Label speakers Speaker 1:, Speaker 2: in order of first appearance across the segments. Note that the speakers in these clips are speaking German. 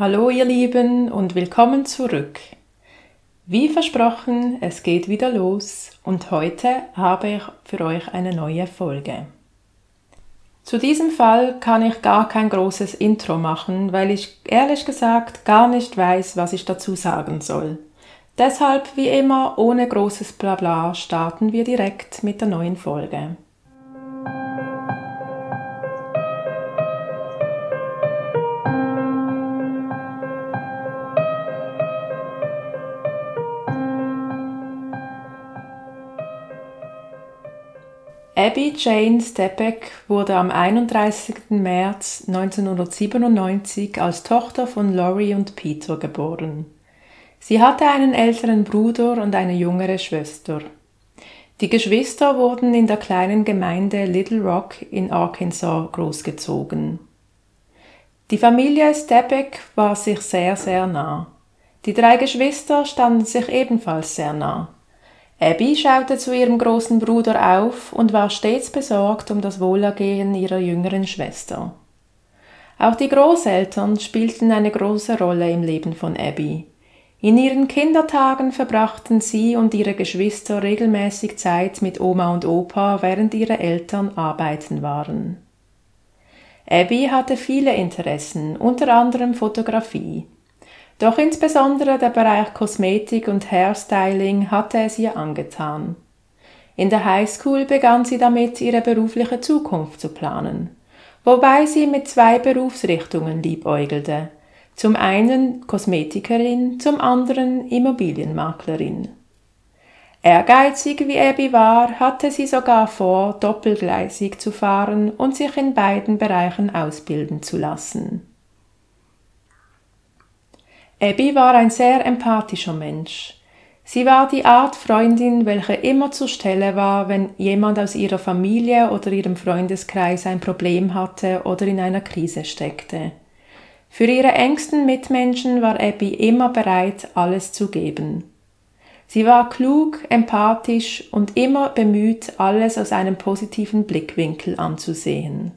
Speaker 1: Hallo ihr Lieben und willkommen zurück. Wie versprochen, es geht wieder los und heute habe ich für euch eine neue Folge. Zu diesem Fall kann ich gar kein großes Intro machen, weil ich ehrlich gesagt gar nicht weiß, was ich dazu sagen soll. Deshalb, wie immer, ohne großes Blabla starten wir direkt mit der neuen Folge. Abby Jane Stepek wurde am 31. März 1997 als Tochter von Laurie und Peter geboren. Sie hatte einen älteren Bruder und eine jüngere Schwester. Die Geschwister wurden in der kleinen Gemeinde Little Rock in Arkansas großgezogen. Die Familie Stepek war sich sehr, sehr nah. Die drei Geschwister standen sich ebenfalls sehr nah. Abby schaute zu ihrem großen Bruder auf und war stets besorgt um das Wohlergehen ihrer jüngeren Schwester. Auch die Großeltern spielten eine große Rolle im Leben von Abby. In ihren Kindertagen verbrachten sie und ihre Geschwister regelmäßig Zeit mit Oma und Opa, während ihre Eltern arbeiten waren. Abby hatte viele Interessen, unter anderem Fotografie. Doch insbesondere der Bereich Kosmetik und Hairstyling hatte es ihr angetan. In der Highschool begann sie damit, ihre berufliche Zukunft zu planen, wobei sie mit zwei Berufsrichtungen liebäugelte. Zum einen Kosmetikerin, zum anderen Immobilienmaklerin. Ehrgeizig wie Abby war, hatte sie sogar vor, doppelgleisig zu fahren und sich in beiden Bereichen ausbilden zu lassen. Abby war ein sehr empathischer Mensch. Sie war die Art Freundin, welche immer zur Stelle war, wenn jemand aus ihrer Familie oder ihrem Freundeskreis ein Problem hatte oder in einer Krise steckte. Für ihre engsten Mitmenschen war Abby immer bereit, alles zu geben. Sie war klug, empathisch und immer bemüht, alles aus einem positiven Blickwinkel anzusehen.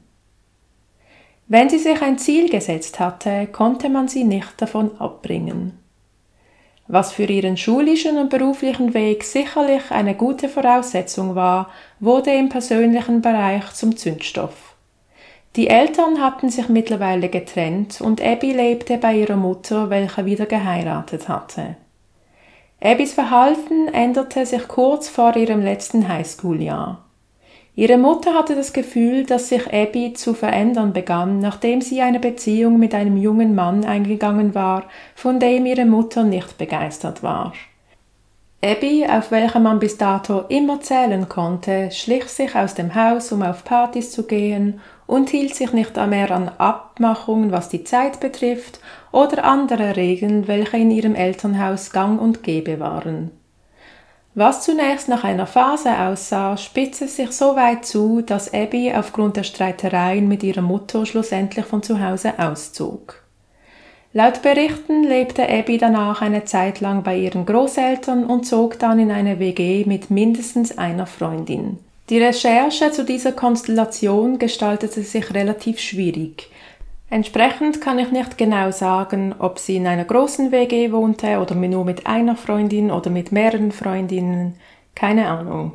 Speaker 1: Wenn sie sich ein Ziel gesetzt hatte, konnte man sie nicht davon abbringen. Was für ihren schulischen und beruflichen Weg sicherlich eine gute Voraussetzung war, wurde im persönlichen Bereich zum Zündstoff. Die Eltern hatten sich mittlerweile getrennt und Abby lebte bei ihrer Mutter, welche wieder geheiratet hatte. Abbys Verhalten änderte sich kurz vor ihrem letzten Highschool-Jahr. Ihre Mutter hatte das Gefühl, dass sich Abby zu verändern begann, nachdem sie eine Beziehung mit einem jungen Mann eingegangen war, von dem ihre Mutter nicht begeistert war. Abby, auf welche man bis dato immer zählen konnte, schlich sich aus dem Haus, um auf Partys zu gehen und hielt sich nicht mehr an Abmachungen, was die Zeit betrifft, oder andere Regeln, welche in ihrem Elternhaus gang und gäbe waren. Was zunächst nach einer Phase aussah, spitzte sich so weit zu, dass Abby aufgrund der Streitereien mit ihrer Mutter schlussendlich von zu Hause auszog. Laut Berichten lebte Abby danach eine Zeit lang bei ihren Großeltern und zog dann in eine WG mit mindestens einer Freundin. Die Recherche zu dieser Konstellation gestaltete sich relativ schwierig, Entsprechend kann ich nicht genau sagen, ob sie in einer großen WG wohnte oder nur mit einer Freundin oder mit mehreren Freundinnen, keine Ahnung.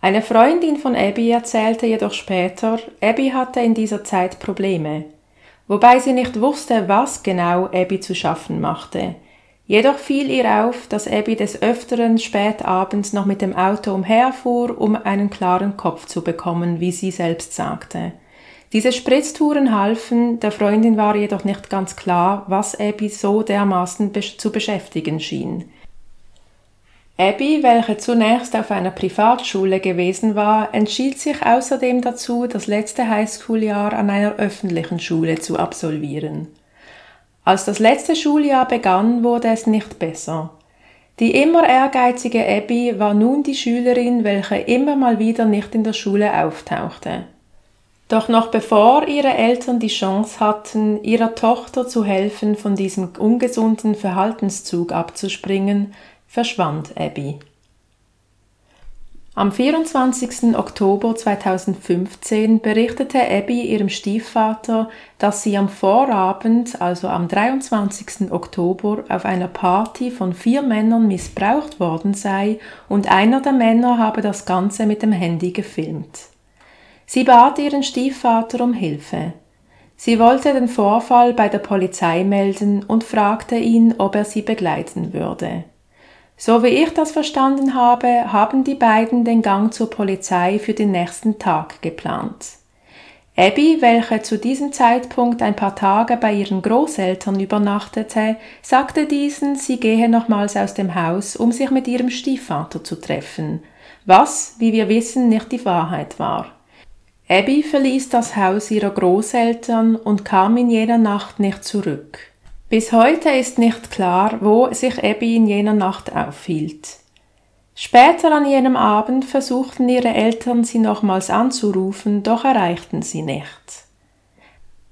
Speaker 1: Eine Freundin von Abby erzählte jedoch später, Abby hatte in dieser Zeit Probleme, wobei sie nicht wusste, was genau Abby zu schaffen machte. Jedoch fiel ihr auf, dass Abby des Öfteren spät abends noch mit dem Auto umherfuhr, um einen klaren Kopf zu bekommen, wie sie selbst sagte. Diese Spritztouren halfen, der Freundin war jedoch nicht ganz klar, was Abby so dermaßen zu beschäftigen schien. Abby, welche zunächst auf einer Privatschule gewesen war, entschied sich außerdem dazu, das letzte Highschooljahr an einer öffentlichen Schule zu absolvieren. Als das letzte Schuljahr begann, wurde es nicht besser. Die immer ehrgeizige Abby war nun die Schülerin, welche immer mal wieder nicht in der Schule auftauchte. Doch noch bevor ihre Eltern die Chance hatten, ihrer Tochter zu helfen, von diesem ungesunden Verhaltenszug abzuspringen, verschwand Abby. Am 24. Oktober 2015 berichtete Abby ihrem Stiefvater, dass sie am Vorabend, also am 23. Oktober, auf einer Party von vier Männern missbraucht worden sei und einer der Männer habe das Ganze mit dem Handy gefilmt. Sie bat ihren Stiefvater um Hilfe. Sie wollte den Vorfall bei der Polizei melden und fragte ihn, ob er sie begleiten würde. So wie ich das verstanden habe, haben die beiden den Gang zur Polizei für den nächsten Tag geplant. Abby, welche zu diesem Zeitpunkt ein paar Tage bei ihren Großeltern übernachtete, sagte diesen, sie gehe nochmals aus dem Haus, um sich mit ihrem Stiefvater zu treffen, was, wie wir wissen, nicht die Wahrheit war. Abby verließ das Haus ihrer Großeltern und kam in jener Nacht nicht zurück. Bis heute ist nicht klar, wo sich Abby in jener Nacht aufhielt. Später an jenem Abend versuchten ihre Eltern sie nochmals anzurufen, doch erreichten sie nicht.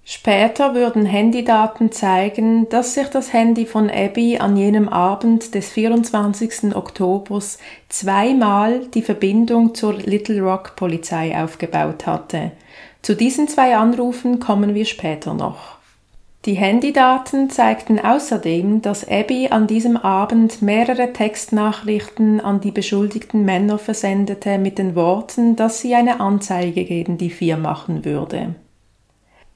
Speaker 1: Später würden Handydaten zeigen, dass sich das Handy von Abby an jenem Abend des 24. Oktobers zweimal die Verbindung zur Little Rock Polizei aufgebaut hatte. Zu diesen zwei Anrufen kommen wir später noch. Die Handydaten zeigten außerdem, dass Abby an diesem Abend mehrere Textnachrichten an die beschuldigten Männer versendete mit den Worten, dass sie eine Anzeige gegen die vier machen würde.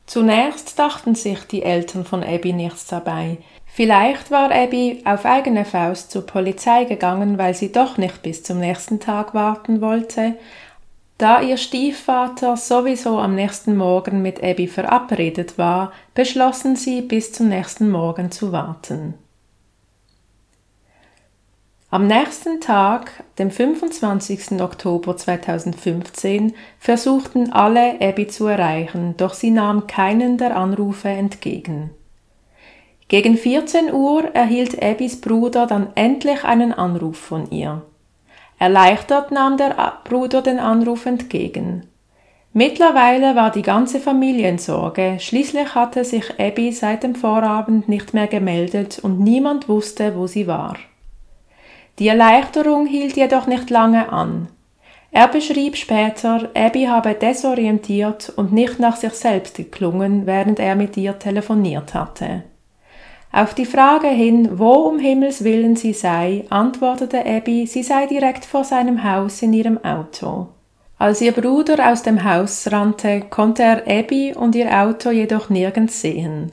Speaker 1: Zunächst dachten sich die Eltern von Abby nichts dabei. Vielleicht war Abby auf eigene Faust zur Polizei gegangen, weil sie doch nicht bis zum nächsten Tag warten wollte, da ihr Stiefvater sowieso am nächsten Morgen mit Abby verabredet war, beschlossen sie, bis zum nächsten Morgen zu warten. Am nächsten Tag, dem 25. Oktober 2015, versuchten alle Abby zu erreichen, doch sie nahm keinen der Anrufe entgegen. Gegen 14 Uhr erhielt Abbys Bruder dann endlich einen Anruf von ihr. Erleichtert nahm der Bruder den Anruf entgegen. Mittlerweile war die ganze Familie in Sorge, schließlich hatte sich Abby seit dem Vorabend nicht mehr gemeldet und niemand wusste, wo sie war. Die Erleichterung hielt jedoch nicht lange an. Er beschrieb später, Abby habe desorientiert und nicht nach sich selbst geklungen, während er mit ihr telefoniert hatte. Auf die Frage hin, wo um Himmels willen sie sei, antwortete Abby, sie sei direkt vor seinem Haus in ihrem Auto. Als ihr Bruder aus dem Haus rannte, konnte er Abby und ihr Auto jedoch nirgends sehen.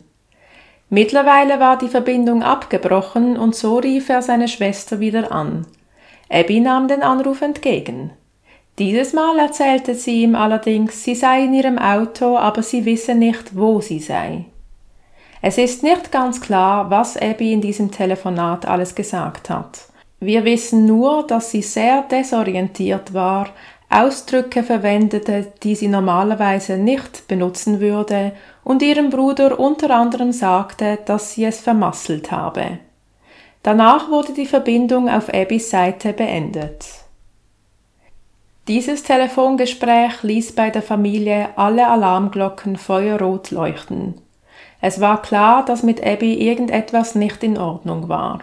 Speaker 1: Mittlerweile war die Verbindung abgebrochen und so rief er seine Schwester wieder an. Abby nahm den Anruf entgegen. Dieses Mal erzählte sie ihm allerdings, sie sei in ihrem Auto, aber sie wisse nicht, wo sie sei. Es ist nicht ganz klar, was Abby in diesem Telefonat alles gesagt hat. Wir wissen nur, dass sie sehr desorientiert war, Ausdrücke verwendete, die sie normalerweise nicht benutzen würde, und ihrem Bruder unter anderem sagte, dass sie es vermasselt habe. Danach wurde die Verbindung auf Abbys Seite beendet. Dieses Telefongespräch ließ bei der Familie alle Alarmglocken feuerrot leuchten. Es war klar, dass mit Abby irgendetwas nicht in Ordnung war.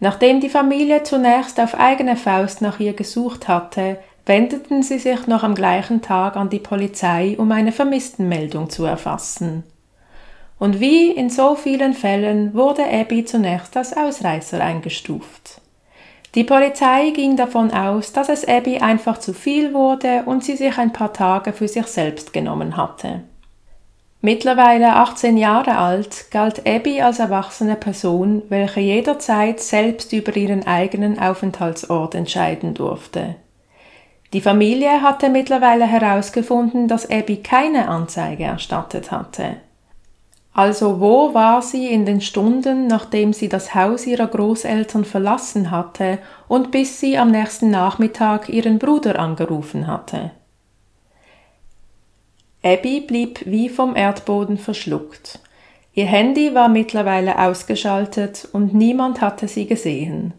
Speaker 1: Nachdem die Familie zunächst auf eigene Faust nach ihr gesucht hatte, wendeten sie sich noch am gleichen Tag an die Polizei, um eine Vermisstenmeldung zu erfassen. Und wie in so vielen Fällen wurde Abby zunächst als Ausreißer eingestuft. Die Polizei ging davon aus, dass es Abby einfach zu viel wurde und sie sich ein paar Tage für sich selbst genommen hatte. Mittlerweile 18 Jahre alt, galt Abby als erwachsene Person, welche jederzeit selbst über ihren eigenen Aufenthaltsort entscheiden durfte. Die Familie hatte mittlerweile herausgefunden, dass Abby keine Anzeige erstattet hatte. Also wo war sie in den Stunden, nachdem sie das Haus ihrer Großeltern verlassen hatte und bis sie am nächsten Nachmittag ihren Bruder angerufen hatte? Abby blieb wie vom Erdboden verschluckt. Ihr Handy war mittlerweile ausgeschaltet und niemand hatte sie gesehen.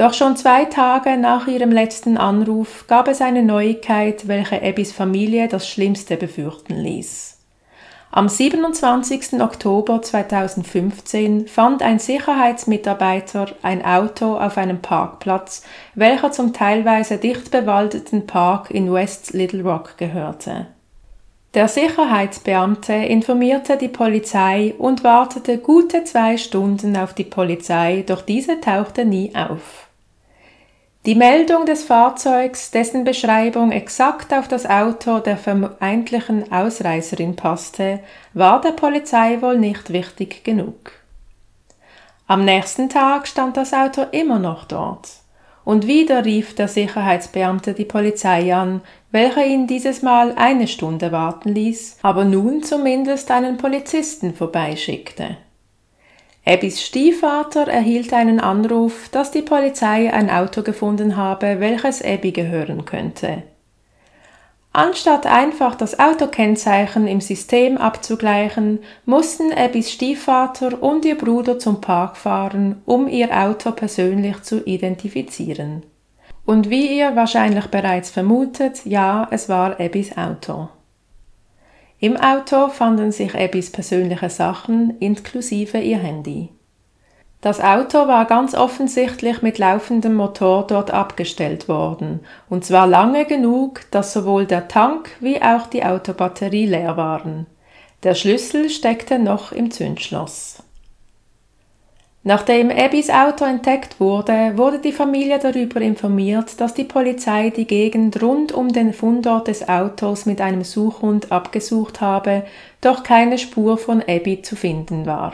Speaker 1: Doch schon zwei Tage nach ihrem letzten Anruf gab es eine Neuigkeit, welche Abbys Familie das Schlimmste befürchten ließ. Am 27. Oktober 2015 fand ein Sicherheitsmitarbeiter ein Auto auf einem Parkplatz, welcher zum teilweise dicht bewaldeten Park in West Little Rock gehörte. Der Sicherheitsbeamte informierte die Polizei und wartete gute zwei Stunden auf die Polizei, doch diese tauchte nie auf. Die Meldung des Fahrzeugs, dessen Beschreibung exakt auf das Auto der vermeintlichen Ausreißerin passte, war der Polizei wohl nicht wichtig genug. Am nächsten Tag stand das Auto immer noch dort. Und wieder rief der Sicherheitsbeamte die Polizei an, welcher ihn dieses Mal eine Stunde warten ließ, aber nun zumindest einen Polizisten vorbeischickte. Abbys Stiefvater erhielt einen Anruf, dass die Polizei ein Auto gefunden habe, welches Abby gehören könnte. Anstatt einfach das Autokennzeichen im System abzugleichen, mussten Abbys Stiefvater und ihr Bruder zum Park fahren, um ihr Auto persönlich zu identifizieren. Und wie ihr wahrscheinlich bereits vermutet, ja, es war Abbys Auto. Im Auto fanden sich Abbys persönliche Sachen inklusive ihr Handy. Das Auto war ganz offensichtlich mit laufendem Motor dort abgestellt worden, und zwar lange genug, dass sowohl der Tank wie auch die Autobatterie leer waren. Der Schlüssel steckte noch im Zündschloss. Nachdem Abbys Auto entdeckt wurde, wurde die Familie darüber informiert, dass die Polizei die Gegend rund um den Fundort des Autos mit einem Suchhund abgesucht habe, doch keine Spur von Abby zu finden war.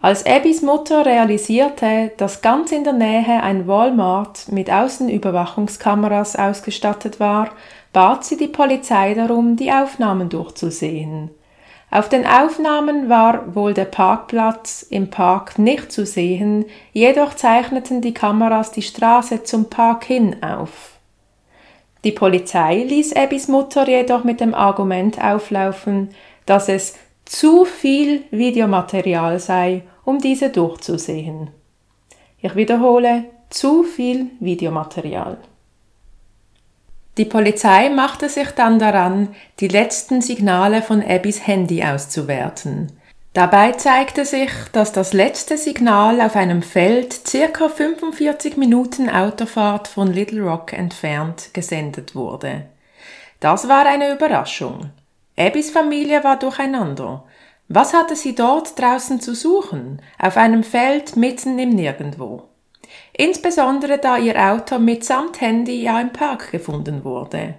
Speaker 1: Als Abbys Mutter realisierte, dass ganz in der Nähe ein Walmart mit Außenüberwachungskameras ausgestattet war, bat sie die Polizei darum, die Aufnahmen durchzusehen. Auf den Aufnahmen war wohl der Parkplatz im Park nicht zu sehen, jedoch zeichneten die Kameras die Straße zum Park hin auf. Die Polizei ließ Abbys Mutter jedoch mit dem Argument auflaufen, dass es zu viel Videomaterial sei, um diese durchzusehen. Ich wiederhole, zu viel Videomaterial. Die Polizei machte sich dann daran, die letzten Signale von Abbys Handy auszuwerten. Dabei zeigte sich, dass das letzte Signal auf einem Feld circa 45 Minuten Autofahrt von Little Rock entfernt gesendet wurde. Das war eine Überraschung. Abbys Familie war durcheinander. Was hatte sie dort draußen zu suchen, auf einem Feld mitten im Nirgendwo? Insbesondere da ihr Auto mitsamt Handy ja im Park gefunden wurde.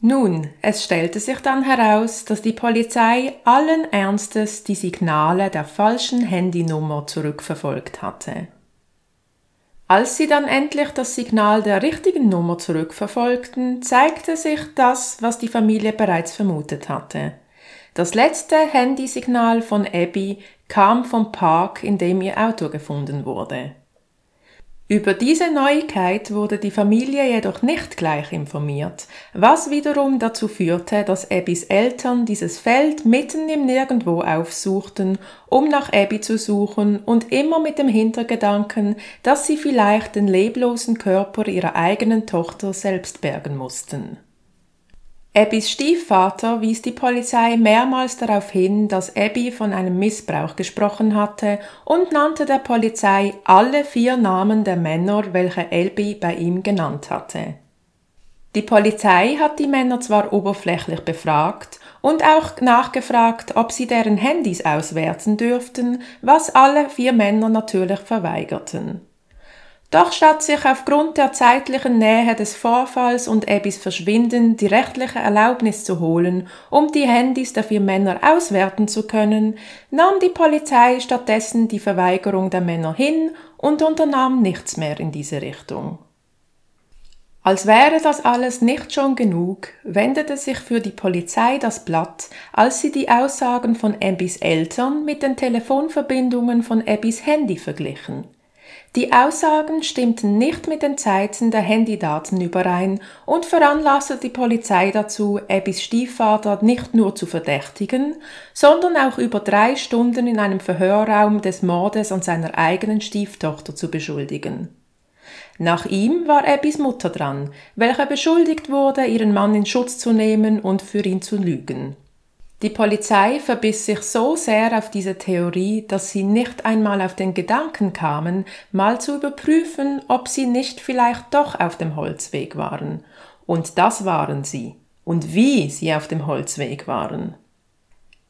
Speaker 1: Nun, es stellte sich dann heraus, dass die Polizei allen Ernstes die Signale der falschen Handynummer zurückverfolgt hatte. Als sie dann endlich das Signal der richtigen Nummer zurückverfolgten, zeigte sich das, was die Familie bereits vermutet hatte. Das letzte Handysignal von Abby kam vom Park, in dem ihr Auto gefunden wurde. Über diese Neuigkeit wurde die Familie jedoch nicht gleich informiert, was wiederum dazu führte, dass Abbys Eltern dieses Feld mitten im Nirgendwo aufsuchten, um nach Abby zu suchen und immer mit dem Hintergedanken, dass sie vielleicht den leblosen Körper ihrer eigenen Tochter selbst bergen mussten. Abbys Stiefvater wies die Polizei mehrmals darauf hin, dass Abby von einem Missbrauch gesprochen hatte und nannte der Polizei alle vier Namen der Männer, welche Abby bei ihm genannt hatte. Die Polizei hat die Männer zwar oberflächlich befragt und auch nachgefragt, ob sie deren Handys auswerten dürften, was alle vier Männer natürlich verweigerten. Doch statt sich aufgrund der zeitlichen Nähe des Vorfalls und Abbys Verschwinden die rechtliche Erlaubnis zu holen, um die Handys der vier Männer auswerten zu können, nahm die Polizei stattdessen die Verweigerung der Männer hin und unternahm nichts mehr in diese Richtung. Als wäre das alles nicht schon genug, wendete sich für die Polizei das Blatt, als sie die Aussagen von Abbys Eltern mit den Telefonverbindungen von Abbys Handy verglichen. Die Aussagen stimmten nicht mit den Zeiten der Handydaten überein und veranlasste die Polizei dazu, Abbys Stiefvater nicht nur zu verdächtigen, sondern auch über drei Stunden in einem Verhörraum des Mordes an seiner eigenen Stieftochter zu beschuldigen. Nach ihm war Abbys Mutter dran, welche beschuldigt wurde, ihren Mann in Schutz zu nehmen und für ihn zu lügen. Die Polizei verbiss sich so sehr auf diese Theorie, dass sie nicht einmal auf den Gedanken kamen, mal zu überprüfen, ob sie nicht vielleicht doch auf dem Holzweg waren. Und das waren sie. Und wie sie auf dem Holzweg waren.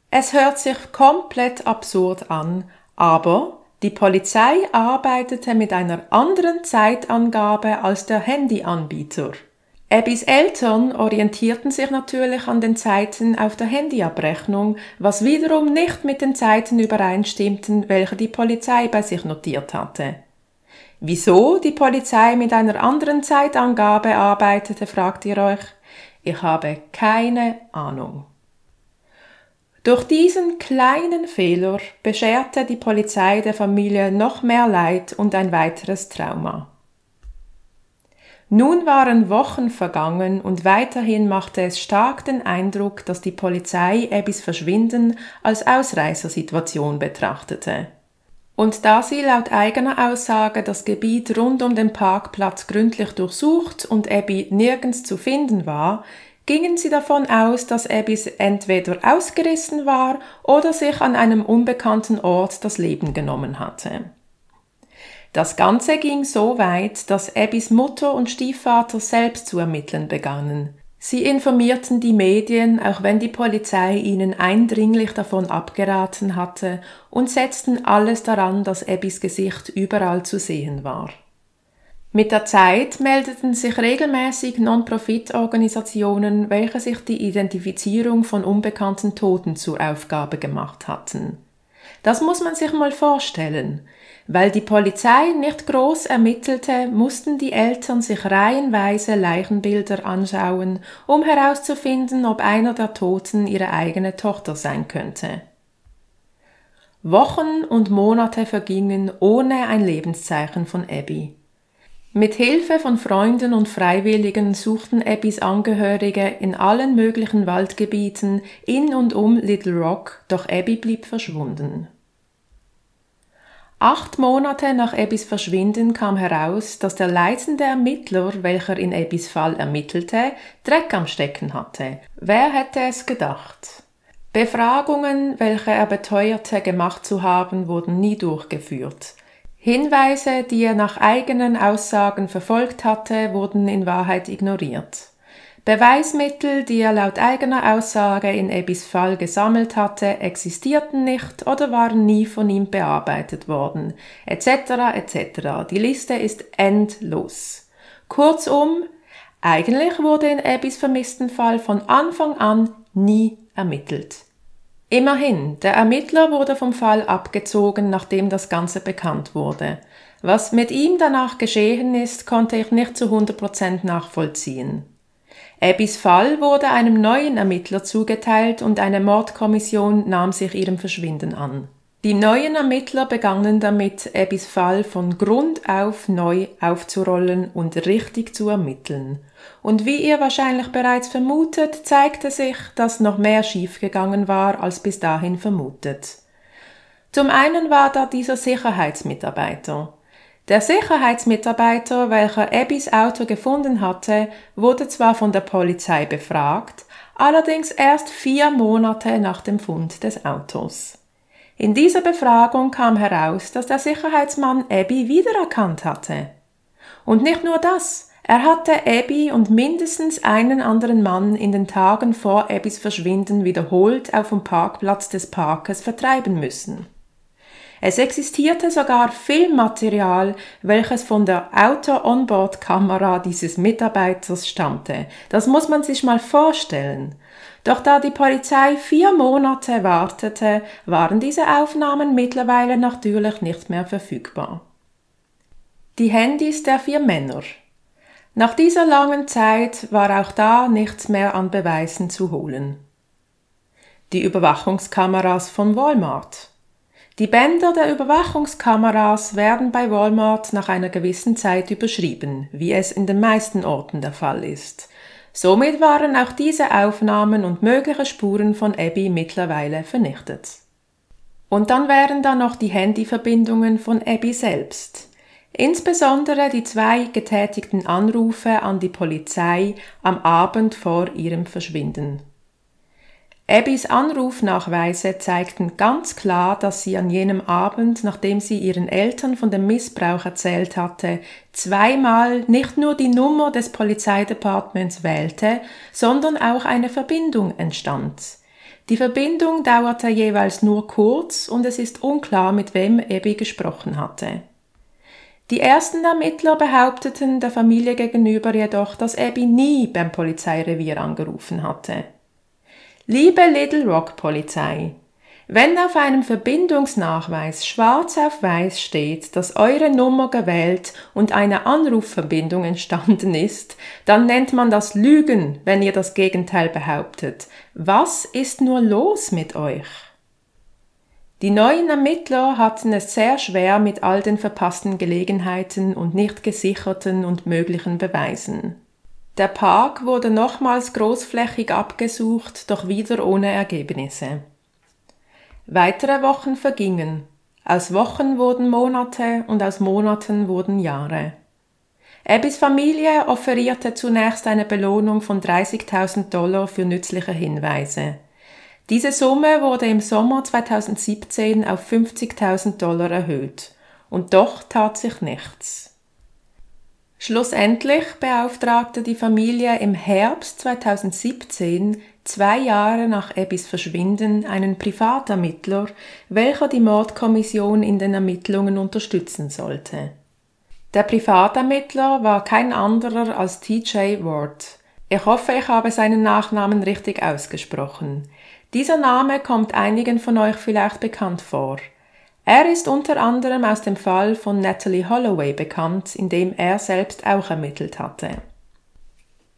Speaker 1: Es hört sich komplett absurd an, aber die Polizei arbeitete mit einer anderen Zeitangabe als der Handyanbieter. Abbys Eltern orientierten sich natürlich an den Zeiten auf der Handyabrechnung, was wiederum nicht mit den Zeiten übereinstimmten, welche die Polizei bei sich notiert hatte. Wieso die Polizei mit einer anderen Zeitangabe arbeitete, fragt ihr euch? Ich habe keine Ahnung. Durch diesen kleinen Fehler bescherte die Polizei der Familie noch mehr Leid und ein weiteres Trauma. Nun waren Wochen vergangen und weiterhin machte es stark den Eindruck, dass die Polizei Abbys Verschwinden als Ausreißersituation betrachtete. Und da sie laut eigener Aussage das Gebiet rund um den Parkplatz gründlich durchsucht und Abby nirgends zu finden war, gingen sie davon aus, dass Abbys entweder ausgerissen war oder sich an einem unbekannten Ort das Leben genommen hatte. Das Ganze ging so weit, dass Abbys Mutter und Stiefvater selbst zu ermitteln begannen. Sie informierten die Medien, auch wenn die Polizei ihnen eindringlich davon abgeraten hatte, und setzten alles daran, dass Abbys Gesicht überall zu sehen war. Mit der Zeit meldeten sich regelmäßig Non-Profit-Organisationen, welche sich die Identifizierung von unbekannten Toten zur Aufgabe gemacht hatten. Das muss man sich mal vorstellen. Weil die Polizei nicht groß ermittelte, mussten die Eltern sich reihenweise Leichenbilder anschauen, um herauszufinden, ob einer der Toten ihre eigene Tochter sein könnte. Wochen und Monate vergingen ohne ein Lebenszeichen von Abby. Mit Hilfe von Freunden und Freiwilligen suchten Abbys Angehörige in allen möglichen Waldgebieten in und um Little Rock, doch Abby blieb verschwunden. Acht Monate nach Abbys Verschwinden kam heraus, dass der leitende Ermittler, welcher in Abbys Fall ermittelte, Dreck am Stecken hatte. Wer hätte es gedacht? Befragungen, welche er beteuerte gemacht zu haben, wurden nie durchgeführt. Hinweise, die er nach eigenen Aussagen verfolgt hatte, wurden in Wahrheit ignoriert. Beweismittel, die er laut eigener Aussage in Ebbys Fall gesammelt hatte, existierten nicht oder waren nie von ihm bearbeitet worden, etc. etc. Die Liste ist endlos. Kurzum, eigentlich wurde in Ebbys vermissten Fall von Anfang an nie ermittelt. Immerhin, der Ermittler wurde vom Fall abgezogen, nachdem das Ganze bekannt wurde. Was mit ihm danach geschehen ist, konnte ich nicht zu 100% nachvollziehen. Abbys Fall wurde einem neuen Ermittler zugeteilt und eine Mordkommission nahm sich ihrem Verschwinden an. Die neuen Ermittler begannen damit, Abbys Fall von Grund auf neu aufzurollen und richtig zu ermitteln. Und wie ihr wahrscheinlich bereits vermutet, zeigte sich, dass noch mehr schiefgegangen war als bis dahin vermutet. Zum einen war da dieser Sicherheitsmitarbeiter. Der Sicherheitsmitarbeiter, welcher Abbys Auto gefunden hatte, wurde zwar von der Polizei befragt, allerdings erst vier Monate nach dem Fund des Autos. In dieser Befragung kam heraus, dass der Sicherheitsmann Abby wiedererkannt hatte. Und nicht nur das, er hatte Abby und mindestens einen anderen Mann in den Tagen vor Abbys Verschwinden wiederholt auf dem Parkplatz des Parkes vertreiben müssen. Es existierte sogar Filmmaterial, welches von der Auto-Onboard-Kamera dieses Mitarbeiters stammte. Das muss man sich mal vorstellen. Doch da die Polizei vier Monate wartete, waren diese Aufnahmen mittlerweile natürlich nicht mehr verfügbar. Die Handys der vier Männer. Nach dieser langen Zeit war auch da nichts mehr an Beweisen zu holen. Die Überwachungskameras von Walmart. Die Bänder der Überwachungskameras werden bei Walmart nach einer gewissen Zeit überschrieben, wie es in den meisten Orten der Fall ist. Somit waren auch diese Aufnahmen und mögliche Spuren von Abby mittlerweile vernichtet. Und dann wären da noch die Handyverbindungen von Abby selbst. Insbesondere die zwei getätigten Anrufe an die Polizei am Abend vor ihrem Verschwinden. Abbys Anrufnachweise zeigten ganz klar, dass sie an jenem Abend, nachdem sie ihren Eltern von dem Missbrauch erzählt hatte, zweimal nicht nur die Nummer des Polizeidepartements wählte, sondern auch eine Verbindung entstand. Die Verbindung dauerte jeweils nur kurz und es ist unklar, mit wem Abby gesprochen hatte. Die ersten Ermittler behaupteten der Familie gegenüber jedoch, dass Abby nie beim Polizeirevier angerufen hatte. Liebe Little Rock Polizei, wenn auf einem Verbindungsnachweis schwarz auf weiß steht, dass eure Nummer gewählt und eine Anrufverbindung entstanden ist, dann nennt man das Lügen, wenn ihr das Gegenteil behauptet. Was ist nur los mit euch? Die neuen Ermittler hatten es sehr schwer mit all den verpassten Gelegenheiten und nicht gesicherten und möglichen Beweisen. Der Park wurde nochmals großflächig abgesucht, doch wieder ohne Ergebnisse. Weitere Wochen vergingen. Aus Wochen wurden Monate und aus Monaten wurden Jahre. Abbys Familie offerierte zunächst eine Belohnung von 30.000 Dollar für nützliche Hinweise. Diese Summe wurde im Sommer 2017 auf 50.000 Dollar erhöht. Und doch tat sich nichts. Schlussendlich beauftragte die Familie im Herbst 2017, zwei Jahre nach Abbys Verschwinden, einen Privatermittler, welcher die Mordkommission in den Ermittlungen unterstützen sollte. Der Privatermittler war kein anderer als TJ Ward. Ich hoffe, ich habe seinen Nachnamen richtig ausgesprochen. Dieser Name kommt einigen von euch vielleicht bekannt vor. Er ist unter anderem aus dem Fall von Natalie Holloway bekannt, in dem er selbst auch ermittelt hatte.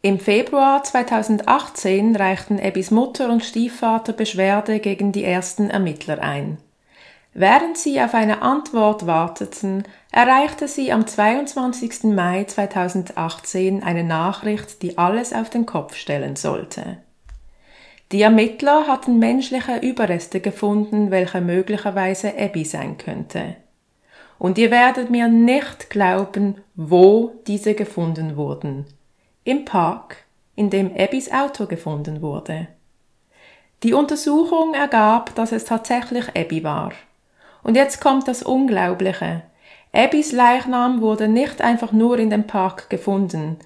Speaker 1: Im Februar 2018 reichten Ebbys Mutter und Stiefvater Beschwerde gegen die ersten Ermittler ein. Während sie auf eine Antwort warteten, erreichte sie am 22. Mai 2018 eine Nachricht, die alles auf den Kopf stellen sollte. Die Ermittler hatten menschliche Überreste gefunden, welche möglicherweise Abby sein könnte. Und ihr werdet mir nicht glauben, wo diese gefunden wurden. Im Park, in dem Abbys Auto gefunden wurde. Die Untersuchung ergab, dass es tatsächlich Abby war. Und jetzt kommt das Unglaubliche. Abbys Leichnam wurde nicht einfach nur in dem Park gefunden,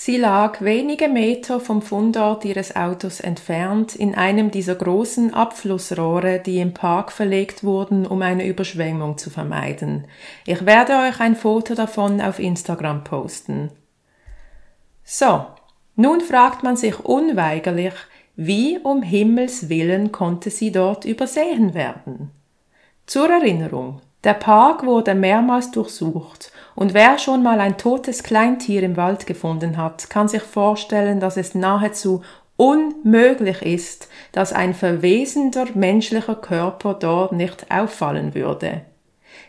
Speaker 1: Sie lag wenige Meter vom Fundort ihres Autos entfernt in einem dieser großen Abflussrohre, die im Park verlegt wurden, um eine Überschwemmung zu vermeiden. Ich werde euch ein Foto davon auf Instagram posten. So, nun fragt man sich unweigerlich, wie um Himmels willen konnte sie dort übersehen werden? Zur Erinnerung, der Park wurde mehrmals durchsucht und wer schon mal ein totes Kleintier im Wald gefunden hat, kann sich vorstellen, dass es nahezu unmöglich ist, dass ein verwesender menschlicher Körper dort nicht auffallen würde.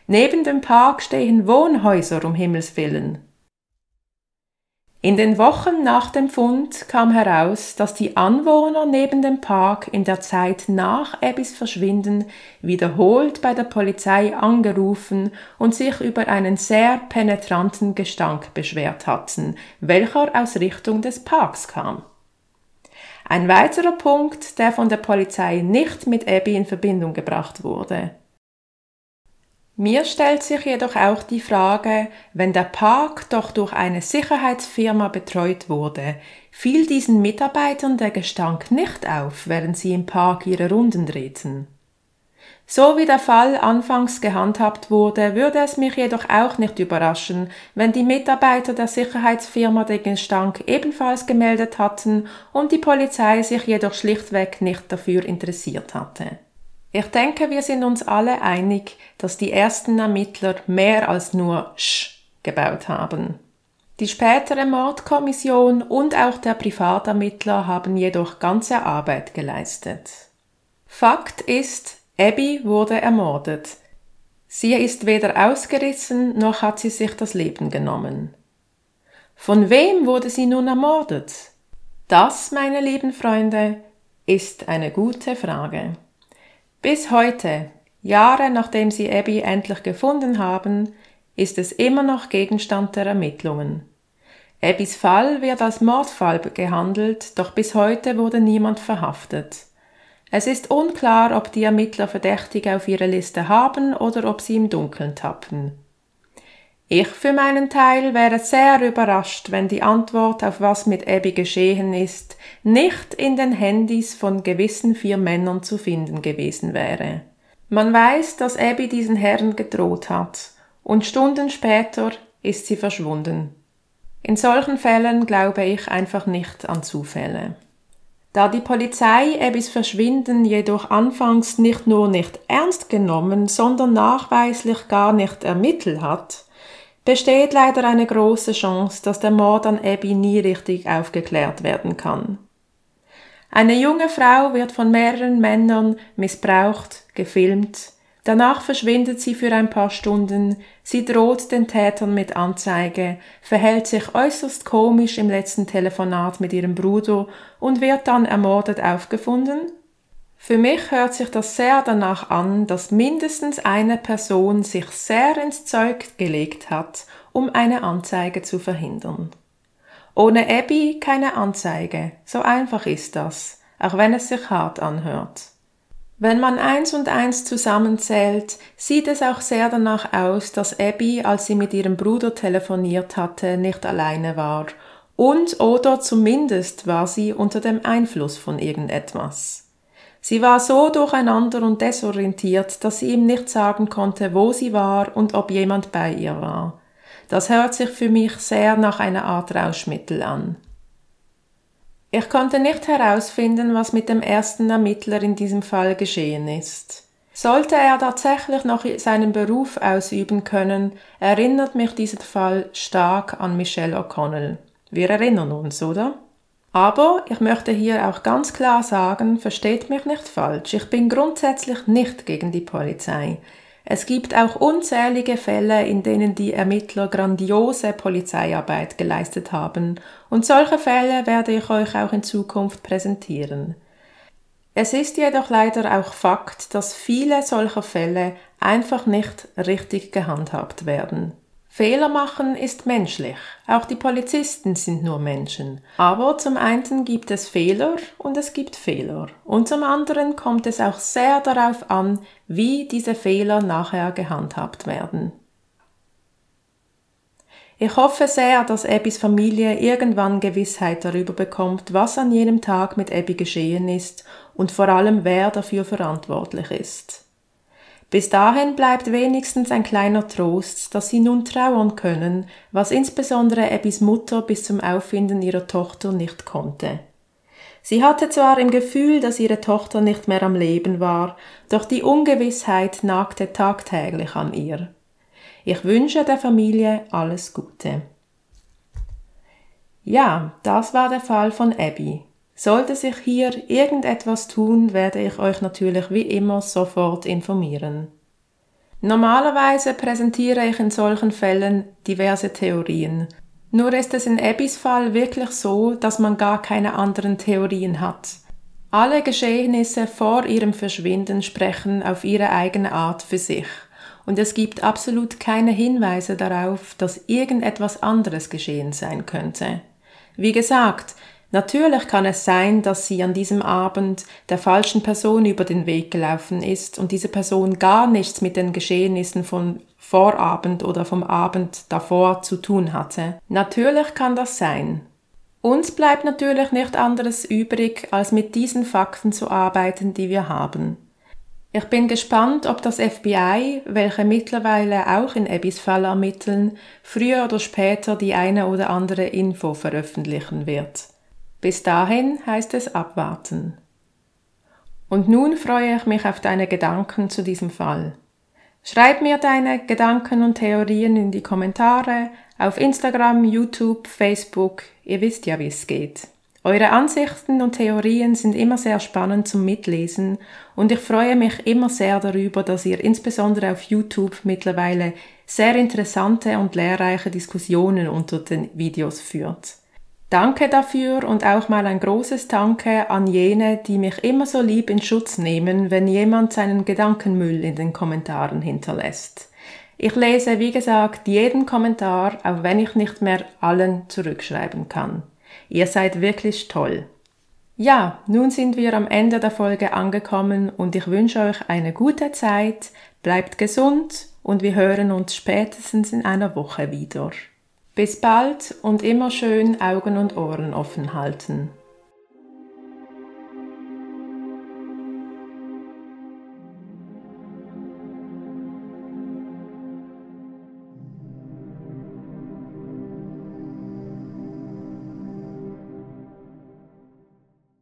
Speaker 1: Neben dem Park stehen Wohnhäuser um Himmels willen. In den Wochen nach dem Fund kam heraus, dass die Anwohner neben dem Park in der Zeit nach Abbys Verschwinden wiederholt bei der Polizei angerufen und sich über einen sehr penetranten Gestank beschwert hatten, welcher aus Richtung des Parks kam. Ein weiterer Punkt, der von der Polizei nicht mit Abby in Verbindung gebracht wurde. Mir stellt sich jedoch auch die Frage, wenn der Park doch durch eine Sicherheitsfirma betreut wurde, fiel diesen Mitarbeitern der Gestank nicht auf, während sie im Park ihre Runden drehten. So wie der Fall anfangs gehandhabt wurde, würde es mich jedoch auch nicht überraschen, wenn die Mitarbeiter der Sicherheitsfirma den Gestank ebenfalls gemeldet hatten und die Polizei sich jedoch schlichtweg nicht dafür interessiert hatte. Ich denke, wir sind uns alle einig, dass die ersten Ermittler mehr als nur Sch gebaut haben. Die spätere Mordkommission und auch der Privatermittler haben jedoch ganze Arbeit geleistet. Fakt ist, Abby wurde ermordet. Sie ist weder ausgerissen noch hat sie sich das Leben genommen. Von wem wurde sie nun ermordet? Das, meine lieben Freunde, ist eine gute Frage. Bis heute, Jahre nachdem sie Abby endlich gefunden haben, ist es immer noch Gegenstand der Ermittlungen. Abbys Fall wird als Mordfall gehandelt, doch bis heute wurde niemand verhaftet. Es ist unklar, ob die Ermittler Verdächtige auf ihrer Liste haben oder ob sie im Dunkeln tappen. Ich für meinen Teil wäre sehr überrascht, wenn die Antwort auf was mit Abby geschehen ist, nicht in den Handys von gewissen vier Männern zu finden gewesen wäre. Man weiß, dass Abby diesen Herren gedroht hat, und Stunden später ist sie verschwunden. In solchen Fällen glaube ich einfach nicht an Zufälle. Da die Polizei Abbys Verschwinden jedoch anfangs nicht nur nicht ernst genommen, sondern nachweislich gar nicht ermittelt hat, besteht leider eine große Chance, dass der Mord an Abby nie richtig aufgeklärt werden kann. Eine junge Frau wird von mehreren Männern missbraucht, gefilmt, danach verschwindet sie für ein paar Stunden, sie droht den Tätern mit Anzeige, verhält sich äußerst komisch im letzten Telefonat mit ihrem Bruder und wird dann ermordet aufgefunden für mich hört sich das sehr danach an, dass mindestens eine Person sich sehr ins Zeug gelegt hat, um eine Anzeige zu verhindern. Ohne Abby keine Anzeige, so einfach ist das, auch wenn es sich hart anhört. Wenn man eins und eins zusammenzählt, sieht es auch sehr danach aus, dass Abby, als sie mit ihrem Bruder telefoniert hatte, nicht alleine war und oder zumindest war sie unter dem Einfluss von irgendetwas. Sie war so durcheinander und desorientiert, dass sie ihm nicht sagen konnte, wo sie war und ob jemand bei ihr war. Das hört sich für mich sehr nach einer Art Rauschmittel an. Ich konnte nicht herausfinden, was mit dem ersten Ermittler in diesem Fall geschehen ist. Sollte er tatsächlich noch seinen Beruf ausüben können, erinnert mich dieser Fall stark an Michelle O'Connell. Wir erinnern uns, oder? Aber ich möchte hier auch ganz klar sagen, versteht mich nicht falsch, ich bin grundsätzlich nicht gegen die Polizei. Es gibt auch unzählige Fälle, in denen die Ermittler grandiose Polizeiarbeit geleistet haben, und solche Fälle werde ich euch auch in Zukunft präsentieren. Es ist jedoch leider auch Fakt, dass viele solcher Fälle einfach nicht richtig gehandhabt werden. Fehler machen ist menschlich. Auch die Polizisten sind nur Menschen. Aber zum einen gibt es Fehler und es gibt Fehler. Und zum anderen kommt es auch sehr darauf an, wie diese Fehler nachher gehandhabt werden. Ich hoffe sehr, dass Abbys Familie irgendwann Gewissheit darüber bekommt, was an jenem Tag mit Abby geschehen ist und vor allem wer dafür verantwortlich ist. Bis dahin bleibt wenigstens ein kleiner Trost, dass sie nun trauern können, was insbesondere Abbys Mutter bis zum Auffinden ihrer Tochter nicht konnte. Sie hatte zwar im Gefühl, dass ihre Tochter nicht mehr am Leben war, doch die Ungewissheit nagte tagtäglich an ihr. Ich wünsche der Familie alles Gute. Ja, das war der Fall von Abby. Sollte sich hier irgendetwas tun, werde ich euch natürlich wie immer sofort informieren. Normalerweise präsentiere ich in solchen Fällen diverse Theorien. Nur ist es in Abbys Fall wirklich so, dass man gar keine anderen Theorien hat. Alle Geschehnisse vor ihrem Verschwinden sprechen auf ihre eigene Art für sich. Und es gibt absolut keine Hinweise darauf, dass irgendetwas anderes geschehen sein könnte. Wie gesagt, Natürlich kann es sein, dass sie an diesem Abend der falschen Person über den Weg gelaufen ist und diese Person gar nichts mit den Geschehnissen von Vorabend oder vom Abend davor zu tun hatte. Natürlich kann das sein. Uns bleibt natürlich nicht anderes übrig, als mit diesen Fakten zu arbeiten, die wir haben. Ich bin gespannt, ob das FBI, welche mittlerweile auch in Abbys Fall ermitteln, früher oder später die eine oder andere Info veröffentlichen wird. Bis dahin heißt es abwarten. Und nun freue ich mich auf deine Gedanken zu diesem Fall. Schreib mir deine Gedanken und Theorien in die Kommentare auf Instagram, YouTube, Facebook, ihr wisst ja, wie es geht. Eure Ansichten und Theorien sind immer sehr spannend zum Mitlesen und ich freue mich immer sehr darüber, dass ihr insbesondere auf YouTube mittlerweile sehr interessante und lehrreiche Diskussionen unter den Videos führt. Danke dafür und auch mal ein großes Danke an jene, die mich immer so lieb in Schutz nehmen, wenn jemand seinen Gedankenmüll in den Kommentaren hinterlässt. Ich lese, wie gesagt, jeden Kommentar, auch wenn ich nicht mehr allen zurückschreiben kann. Ihr seid wirklich toll. Ja, nun sind wir am Ende der Folge angekommen und ich wünsche euch eine gute Zeit, bleibt gesund und wir hören uns spätestens in einer Woche wieder. Bis bald und immer schön Augen und Ohren offen halten.